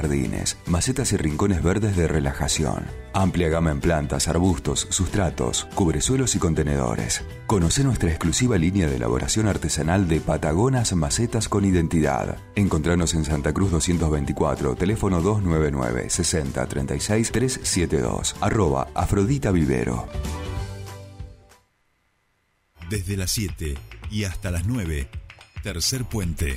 jardines, macetas y rincones verdes de relajación. Amplia gama en plantas, arbustos, sustratos, cubresuelos y contenedores. Conoce nuestra exclusiva línea de elaboración artesanal de Patagonas Macetas con Identidad. Encontranos en Santa Cruz 224, teléfono 299 60 36 372, arroba Afrodita Vivero. Desde las 7 y hasta las 9, tercer puente.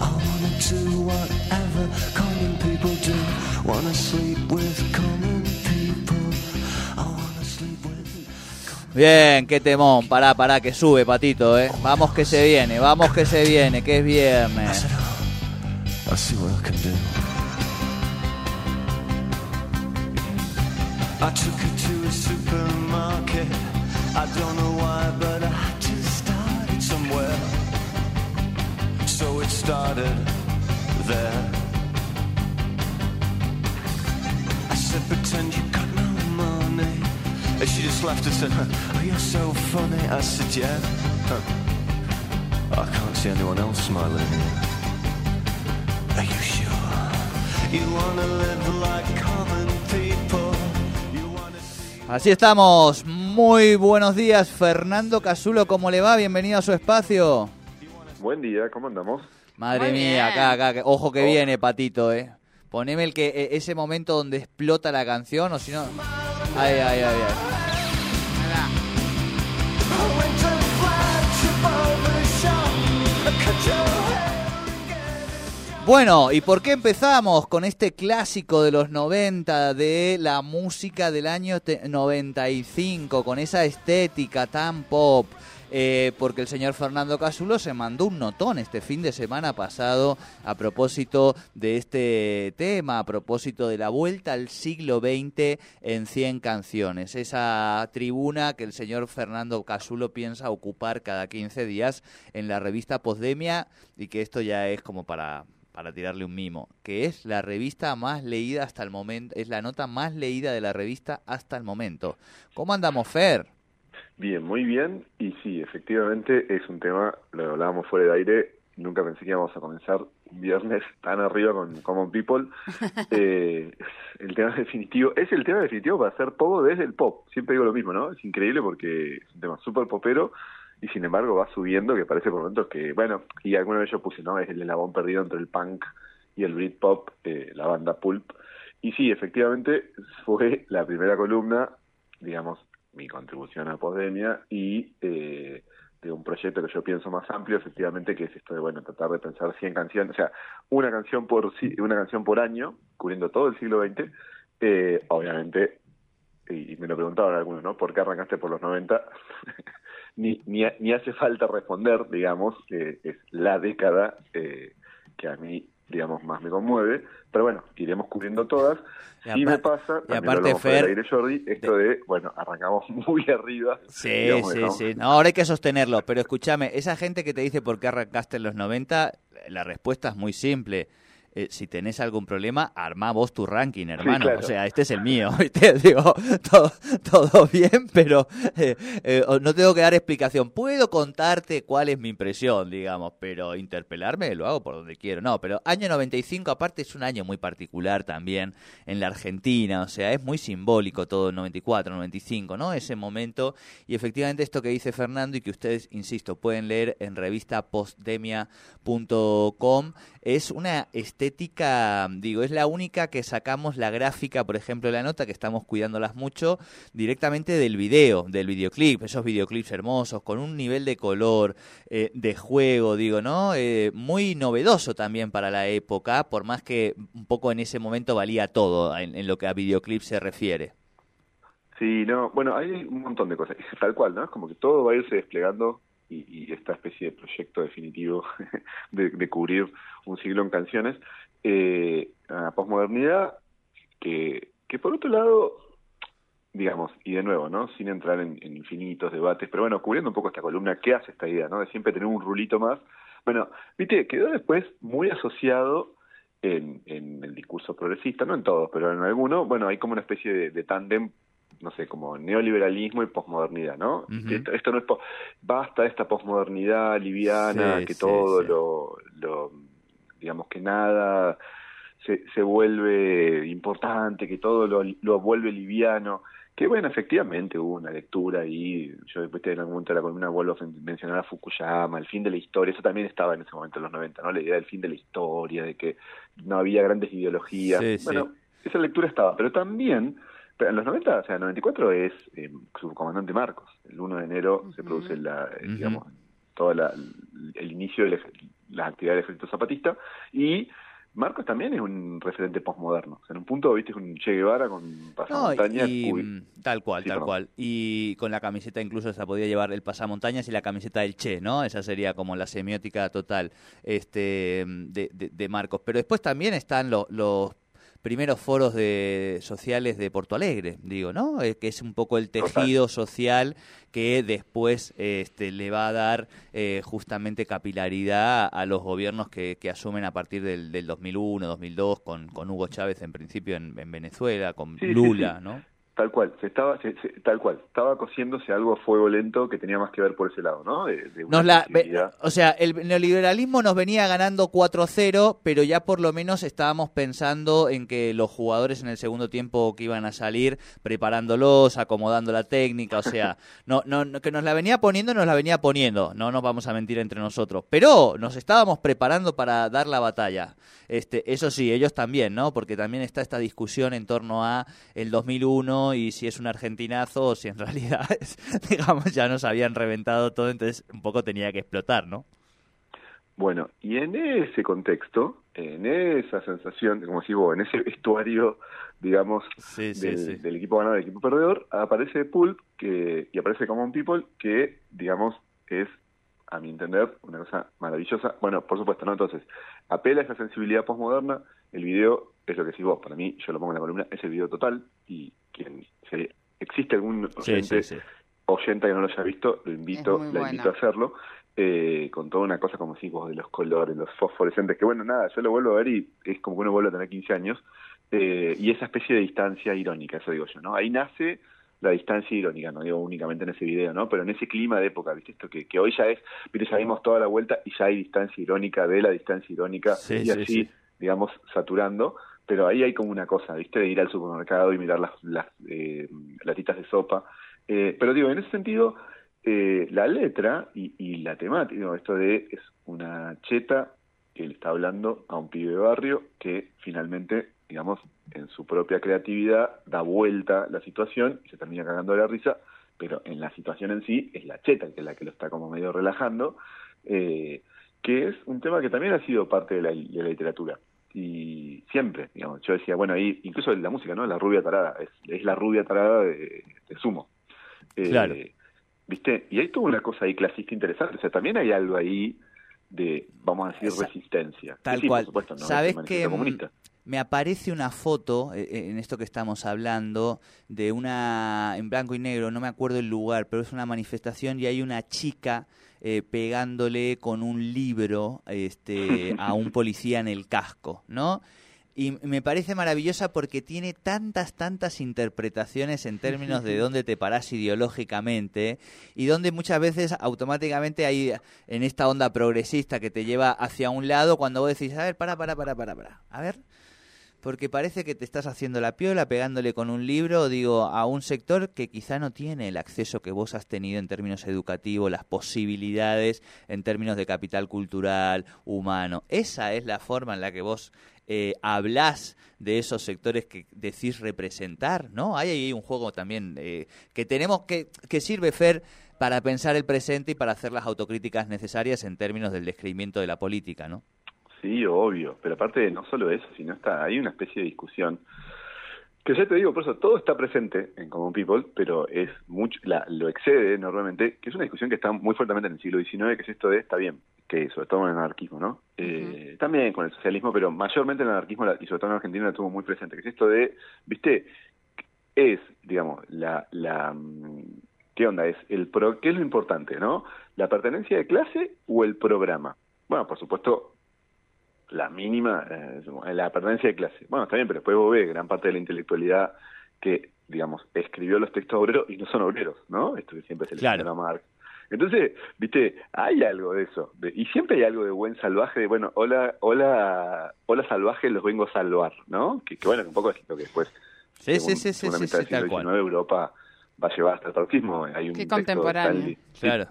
I wanna do whatever common people do. Wanna sleep with common people. I wanna sleep with Bien, qué temón. Pará, pará, que sube, patito, eh. Vamos que se viene, vamos que se viene, que es viernes. I'll see what I can do. I took her to a supermarket. I don't know started there. I said, pretend you got no money. And she just laughed and said, Oh, you're so funny. I said, Yeah. Huh. I can't see anyone else smiling. Are you sure? You wanna live like common people. You wanna see. Así estamos. Muy buenos días, Fernando Casulo. ¿Cómo le va? Bienvenido a su espacio. Buen día, ¿cómo andamos? Madre Muy mía, bien. acá, acá. que- Ojo que Oh. viene, patito, eh. Poneme el que e- ese momento donde explota la canción, o si no. Ay, ay, ay, ay. Bueno, ¿y por qué empezamos con este clásico de los 90 de la música del año te- 95, con esa estética tan pop? Eh, porque el señor Fernando Casulo se mandó un notón este fin de semana pasado a propósito de este tema, a propósito de la vuelta al siglo XX en 100 canciones. Esa tribuna que el señor Fernando Casulo piensa ocupar cada 15 días en la revista Posdemia y que esto ya es como para para tirarle un mimo, que es la revista más leída hasta el momento, es la nota más leída de la revista hasta el momento. ¿Cómo andamos, Fer? Bien, muy bien. Y sí, efectivamente es un tema, lo hablábamos fuera de aire, nunca pensé que íbamos a comenzar un viernes tan arriba con Common People. Eh, el tema definitivo, es el tema definitivo para hacer todo desde el pop. Siempre digo lo mismo, ¿no? Es increíble porque es un tema súper popero y sin embargo va subiendo, que parece por momentos que, bueno, y alguna vez yo puse, ¿no? Es el eslabón perdido entre el punk y el Britpop, eh, la banda Pulp. Y sí, efectivamente fue la primera columna, digamos, mi contribución a Podemia y eh, de un proyecto que yo pienso más amplio, efectivamente, que es esto de, bueno, tratar de pensar 100 canciones, o sea, una canción por una canción por año, cubriendo todo el siglo XX, eh, obviamente, y, y me lo preguntaban algunos, ¿no? ¿Por qué arrancaste por los 90? Ni, ni, ni hace falta responder, digamos, que es la década eh, que a mí, digamos, más me conmueve, pero bueno, iremos cubriendo todas. Y Sí me pasa, y lo aparte, Fer, aire, Jordi, esto de, bueno, arrancamos muy arriba. Sí, digamos, sí, sí. No, ahora hay que sostenerlo. Pero escúchame, esa gente que te dice por qué arrancaste en los 90, la respuesta es muy simple. Eh, si tenés algún problema, armá vos tu ranking, hermano. claro. O sea, este es el mío. ¿viste? Digo, todo, todo bien, pero eh, eh, no tengo que dar explicación. Puedo contarte cuál es mi impresión, digamos, pero interpelarme lo hago por donde quiero. No, pero año 95, aparte, es un año muy particular también en la Argentina. O sea, es muy simbólico todo el 94, 95, ¿no? Ese momento. Y efectivamente, esto que dice Fernando y que ustedes, insisto, pueden leer en revista postdemia.com, es una estética digo, es la única que sacamos la gráfica, por ejemplo, la nota, que estamos cuidándolas mucho, directamente del video, del videoclip, esos videoclips hermosos, con un nivel de color, eh, de juego, digo, ¿no? Eh, muy novedoso también para la época, por más que un poco en ese momento valía todo en, en lo que a videoclip se refiere. Sí, no, bueno, hay un montón de cosas, tal cual, ¿no? Es como que todo va a irse desplegando y, esta especie de proyecto definitivo de, cubrir un siglo en canciones, eh, posmodernidad, que, que por otro lado, digamos, y de nuevo, ¿no? Sin entrar en, infinitos debates, pero bueno, cubriendo un poco esta columna, ¿qué hace esta idea, ¿no? De siempre tener un rulito más. Bueno, viste, quedó después muy asociado en, en el discurso progresista, no en todos, pero en alguno, bueno, hay como una especie de, de tándem no sé, como neoliberalismo y posmodernidad, ¿no? esto, no es basta esta posmodernidad liviana, que todo Lo, lo, digamos que nada se, se vuelve importante, que todo lo, lo vuelve liviano. Que bueno, efectivamente hubo una lectura y yo después de algún momento de la columna vuelvo a mencionar a Fukuyama, el fin de la historia, eso también estaba en ese momento en los 90, ¿no? La idea del fin de la historia, de que no había grandes ideologías. bueno, esa lectura estaba, pero también pero en los 90, o sea, 94 es eh, subcomandante Marcos. El 1 de enero se produce la, eh, digamos, todo el inicio de las actividades del ejército zapatista y Marcos también es un referente postmoderno. O sea, en un punto, viste, es un Che Guevara con pasamontañas. tal cual, tal cual. Y con la camiseta incluso se podía llevar el pasamontañas y la camiseta del Che, ¿no? Esa sería como la semiótica total este de, de, Marcos. Pero después también están los primeros foros de, sociales de Porto Alegre, digo, ¿no? Eh, que es un poco el tejido social que después este, le va a dar eh, justamente capilaridad a los gobiernos que, que asumen a partir del, del 2001, 2002, con, con Hugo Chávez en principio en, Venezuela, con Lula, ¿no? Tal cual, se estaba, tal cual, estaba cociéndose algo a fuego lento que tenía más que ver por ese lado, ¿no? o sea, el neoliberalismo nos venía ganando 4-0, pero ya por lo menos estábamos pensando en que los jugadores en el segundo tiempo que iban a salir, preparándolos, acomodando la técnica, o sea, no, no, que nos la venía poniendo, nos la venía poniendo, no nos vamos a mentir entre nosotros, pero nos estábamos preparando para dar la batalla. Este, eso sí, ellos también, ¿no? Porque también está esta discusión en torno a el 2001 y si es un argentinazo o si en realidad, digamos, ya nos habían reventado todo, entonces un poco tenía que explotar, ¿no? Bueno, y en ese contexto, en esa sensación, como si vos, en ese vestuario, digamos, del, equipo ganador, del equipo perdedor, aparece Pulp que, y aparece Common People, que, digamos, es a mi entender, una cosa maravillosa. Bueno, por supuesto, ¿no? Entonces, apela a esa sensibilidad postmoderna, el video es lo que decís vos, para mí, yo lo pongo en la columna, es el video total, y quien si existe algún oyente, oyente que no lo haya visto, lo invito, la invito a hacerlo, eh, con toda una cosa como decís vos, de los colores, los fosforescentes, que bueno, nada, yo lo vuelvo a ver y es como que uno vuelve a tener 15 años, eh, y esa especie de distancia irónica, eso digo yo, ¿no? Ahí nace la distancia irónica, no digo únicamente en ese video, ¿no? Pero en ese clima de época, ¿viste? Esto que, que hoy ya es, viste, ya dimos toda la vuelta y ya hay distancia irónica de la distancia irónica y así, digamos, saturando. Pero ahí hay como una cosa, ¿viste? De ir al supermercado y mirar las, las eh, latitas de sopa. Eh, pero digo, en ese sentido, eh, la letra y, la temática, esto de es una cheta que le está hablando a un pibe de barrio que finalmente digamos, en su propia creatividad da vuelta la situación y se termina cagando la risa, pero en la situación en sí es la cheta que es la que lo está como medio relajando, eh, que es un tema que también ha sido parte de la, literatura. Y siempre, digamos, yo decía, bueno, ahí, incluso en la música, ¿no? La rubia tarada, es, la rubia tarada de, Sumo. Eh, claro. ¿Viste? Y hay toda una cosa ahí clasista interesante, o sea, también hay algo ahí de, vamos a decir, resistencia. Tal cual. ¿Sabes que me aparece una foto, eh, eh, en esto que estamos hablando, de una, en blanco y negro, no me acuerdo el lugar, pero es una manifestación y hay una chica eh, pegándole con un libro este, a un policía en el casco, ¿no? Y me parece maravillosa porque tiene tantas, tantas interpretaciones en términos de dónde te parás ideológicamente y donde muchas veces automáticamente hay en esta onda progresista que te lleva hacia un lado cuando vos decís, a ver, para, para, para, para, para, a ver, porque parece que te estás haciendo la piola pegándole con un libro, digo, a un sector que quizá no tiene el acceso que vos has tenido en términos educativos, las posibilidades en términos de capital cultural, humano. Esa es la forma en la que vos eh, hablás de esos sectores que decís representar, ¿no? Hay ahí un juego también eh, que tenemos que, que sirve, Fer, para pensar el presente y para hacer las autocríticas necesarias en términos del descreimiento de la política, ¿no? Sí, obvio, pero aparte no solo eso, sino está hay una especie de discusión que ya te digo, por eso todo está presente en Common People, pero es mucho, la, lo excede enormemente, que es una discusión que está muy fuertemente en el siglo XIX, que es esto de, está bien, que sobre todo en el anarquismo, ¿no? eh, también con el socialismo, pero mayormente en el anarquismo y sobre todo en Argentina la tuvo muy presente, que es esto de, viste, es, digamos, la, la, mm, ¿qué onda? Es el pro, ¿qué es lo importante, no? ¿La pertenencia de clase o el programa? Bueno, por supuesto, la mínima, eh, la pertenencia de clase. Bueno, está bien, pero después vos ves gran parte de la intelectualidad que, digamos, escribió los textos obreros y no son obreros, ¿no? Esto que siempre se le claro. a Marx. Entonces, viste, hay algo de eso. De, y siempre hay algo de buen salvaje, de, bueno, hola, hola, hola salvaje, los vengo a salvar, ¿no? Que, que bueno, un poco es lo que después, sí, sí, sí, sí, sí, mitad sí, del siglo XIX, Europa va a llevar hasta el trotskismo. Hay un Qué texto contemporáneo. Sí, Claro.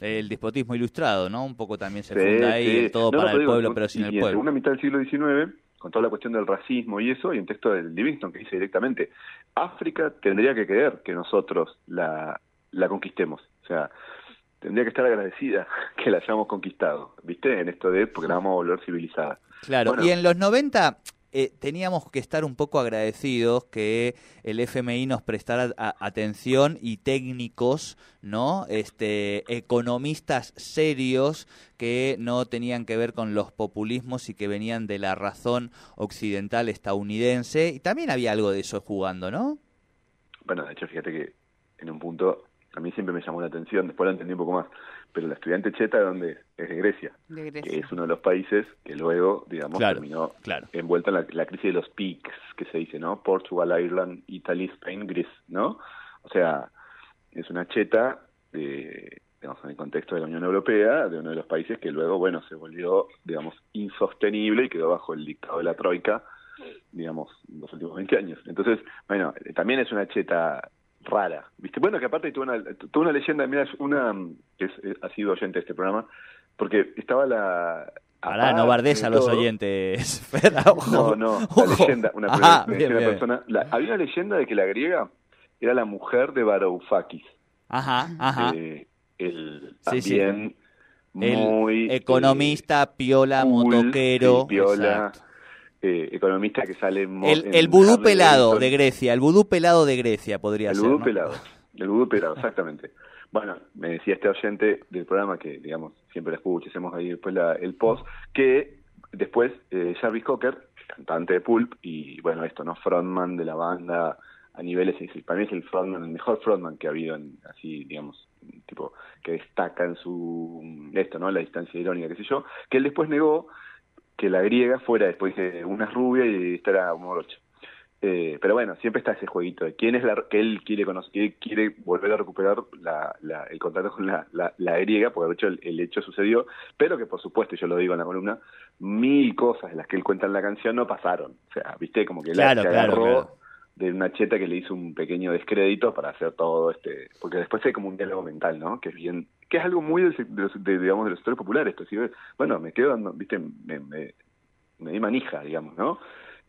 El despotismo ilustrado, ¿no? Un poco también se Sí, funda ahí, sí. el todo No, para pero el digo, pueblo, y- pero sin y el en pueblo. segunda mitad del siglo XIX, con toda la cuestión del racismo y eso, hay un texto de Livingston que dice directamente, África tendría que querer que nosotros la, la conquistemos. O sea, tendría que estar agradecida que la hayamos conquistado, ¿viste? En esto de, porque la vamos a volver civilizada. Claro, Bueno. y en los 90 eh, teníamos que estar un poco agradecidos que el FMI nos prestara atención y técnicos, ¿no? Este, economistas serios que no tenían que ver con los populismos y que venían de la razón occidental estadounidense. Y también había algo de eso jugando, ¿no? Bueno, de hecho, fíjate que en un punto a mí siempre me llamó la atención, después lo entendí un poco más, pero la estudiante cheta, ¿de dónde es? Es de Grecia, De que es uno de los países que luego, digamos, Claro, terminó claro. envuelta en la, la crisis de los peaks, que se dice, ¿no? Portugal, Ireland, Italy, Spain, Greece, ¿no? O sea, es una cheta, de, digamos, en el contexto de la Unión Europea, de uno de los países que luego, bueno, se volvió, digamos, insostenible y quedó bajo el dictado de la Troika, digamos, los últimos 20 años. Entonces, bueno, también es una cheta rara, ¿viste? Bueno, que aparte tuvo una, tuvo una leyenda, mira, es una, que es, eh, ha sido oyente de este programa, porque estaba la... Pará, no bardes de a los oyentes. Ojo. no, no, la ojo. leyenda, una, Ajá, bien, una bien. persona, la- había una leyenda de que la griega era la mujer de Varoufakis, Ajá, ajá. eh, el Sí, sí. también El muy eh, economista, piola, cool, motoquero. piola, exacto. Eh, economista que sale en El, en el vudú pelado de Grecia, el vudú pelado de Grecia podría El ser. vudú ¿no? pelado, el vudú pelado, exactamente. Bueno, me decía este oyente del programa que, digamos, siempre la escucho, hacemos ahí después la- el post, que después eh, Jarvis Cocker, cantante de Pulp, y bueno, esto, ¿no? Frontman de la banda a niveles, es- para mí es el frontman, el mejor frontman que ha habido, en, así, digamos, tipo, que destaca en su, esto, ¿no? La distancia irónica, qué sé yo, que él después negó que la griega fuera después de una rubia y esta era un morocho. Eh, pero bueno, siempre está ese jueguito de quién es la que él quiere conocer, que quiere volver a recuperar la, la- el contacto con la, la, la griega, porque de hecho el, el hecho sucedió, pero que por supuesto, y yo lo digo en la columna, mil cosas de las que él cuenta en la canción no pasaron. O sea, viste, como que él Claro, se claro, agarró claro. De una cheta que le hizo un pequeño descrédito para hacer todo este, porque después hay como un diálogo mental, ¿no? Que es bien, que es algo muy de, los- digamos de los sectores populares, esto, ¿sí? bueno, me quedo dando, viste, me, me, me di manija, digamos, ¿no?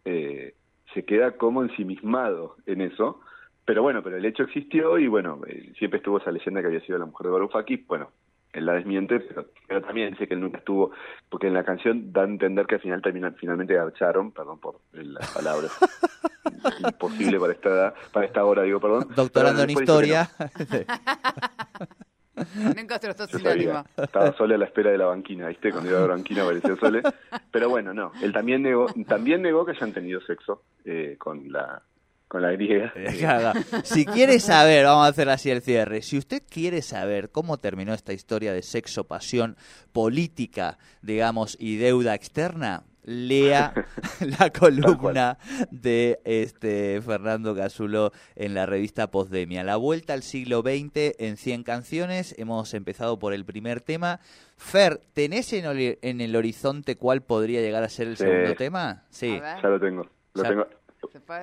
Eh, se queda como ensimismado en eso, pero bueno, pero el hecho existió y bueno, eh, siempre estuvo esa leyenda que había sido la mujer de Varoufakis, bueno, él la desmiente, pero, pero también dice que él nunca estuvo, porque en la canción da a entender que al final terminan, finalmente garcharon, perdón por las palabras, imposible para esta edad, para esta hora, digo, perdón. Doctorando en historia. Yo sabía, sinónimo. estaba Sole a la espera de la banquina, ¿viste? Cuando iba a la banquina apareció Sole. Pero bueno, no. Él también negó, también negó que hayan tenido sexo eh, con la con la griega. Claro. Si quiere saber, vamos a hacer así el cierre. Si usted quiere saber cómo terminó esta historia de sexo, pasión, política, digamos, y deuda externa, lea la columna de este Fernando Casulo en la revista Postdemia. La vuelta al siglo XX en 100 canciones. Hemos empezado por el primer tema. Fer, ¿tenés en, oli- en el horizonte cuál podría llegar a ser el Sí. segundo tema? Sí. Ya lo tengo. lo tengo.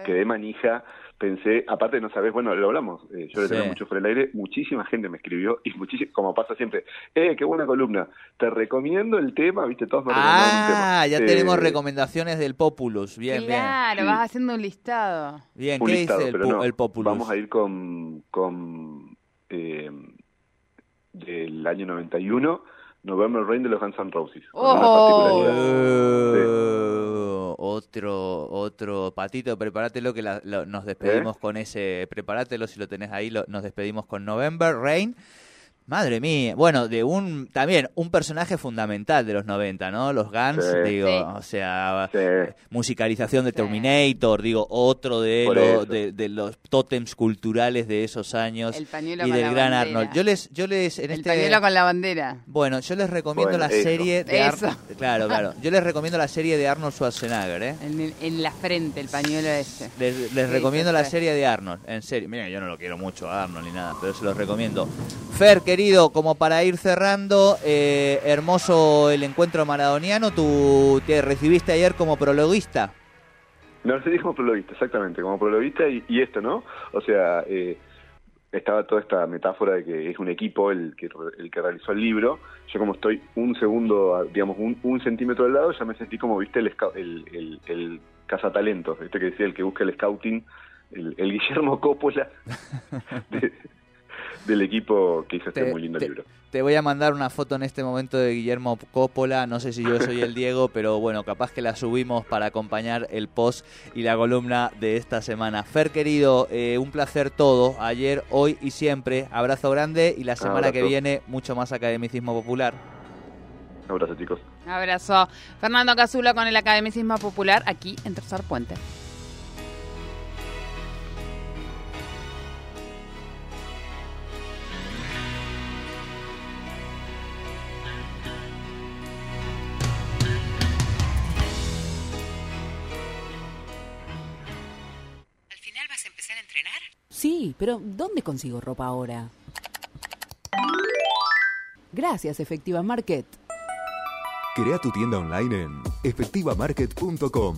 Quedé manija, pensé, aparte no sabes, bueno, lo hablamos, eh, yo le Sí. tengo mucho fuera del aire, muchísima gente me escribió y muchísimo, como pasa siempre, eh, qué buena columna, te recomiendo el tema, viste, todos me tema. Ah, ya Eh, tenemos recomendaciones del Populus. Bien, claro, vas haciendo un listado. bien. Un ¿qué listado, dice el, no, el Populus? Vamos a ir con, con eh, del año 91, November Rain de los Guns N' Roses. con una Oh. particularidad. Otro, otro patito, prepárátelo que la- lo- nos despedimos ¿Eh? con ese, prepárátelo si lo tenés ahí, lo- nos despedimos con November Rain. Madre mía, bueno, de un también un personaje fundamental de los 90, ¿no? Los Guns, Sí. digo, Sí. o sea, Sí. musicalización de Sí. Terminator, digo, otro de, Por lo- eso. de, de los tótems culturales de esos años El pañuelo y con del la gran bandera. Arnold. Yo les yo les en El este pañuelo con la bandera. bueno, yo les recomiendo Bueno, la eso. serie de Ar- Eso. Claro, claro. Yo les recomiendo la serie de Arnold Schwarzenegger, ¿eh? En, el- en la frente, el pañuelo ese. Les, les Sí, recomiendo la serie de Arnold, en serio. Mira, yo no lo quiero mucho a Arnold ni nada, pero se los recomiendo. Fer, querido, como para ir cerrando, eh, hermoso el encuentro maradoniano. Tú te recibiste ayer como prologuista. No, se dijo como prologuista, exactamente, como prologuista y, y esto, ¿no? O sea, eh, estaba toda esta metáfora de que es un equipo el que, el que realizó el libro. Yo como estoy un segundo, digamos, un, un centímetro al lado, ya me sentí como, viste, el, el, el, el cazatalentos, este que decía el que busca el scouting, el, el Guillermo Coppola de- del equipo que hizo este Te- muy lindo te- libro. Te voy a mandar una foto en este momento de Guillermo Coppola. No sé si yo soy el Diego, pero bueno, capaz que la subimos para acompañar el post y la columna de esta semana. Fer, querido, eh, un placer todo. Ayer, hoy y siempre. Abrazo grande y la semana que viene mucho más academicismo popular. Un abrazo, chicos. Abrazo. Fernando Casulo con el Academicismo Popular aquí en Tercer Puente. ¿Dónde consigo ropa ahora? Gracias, Efectiva Market. Crea tu tienda online en efectivamarket.com.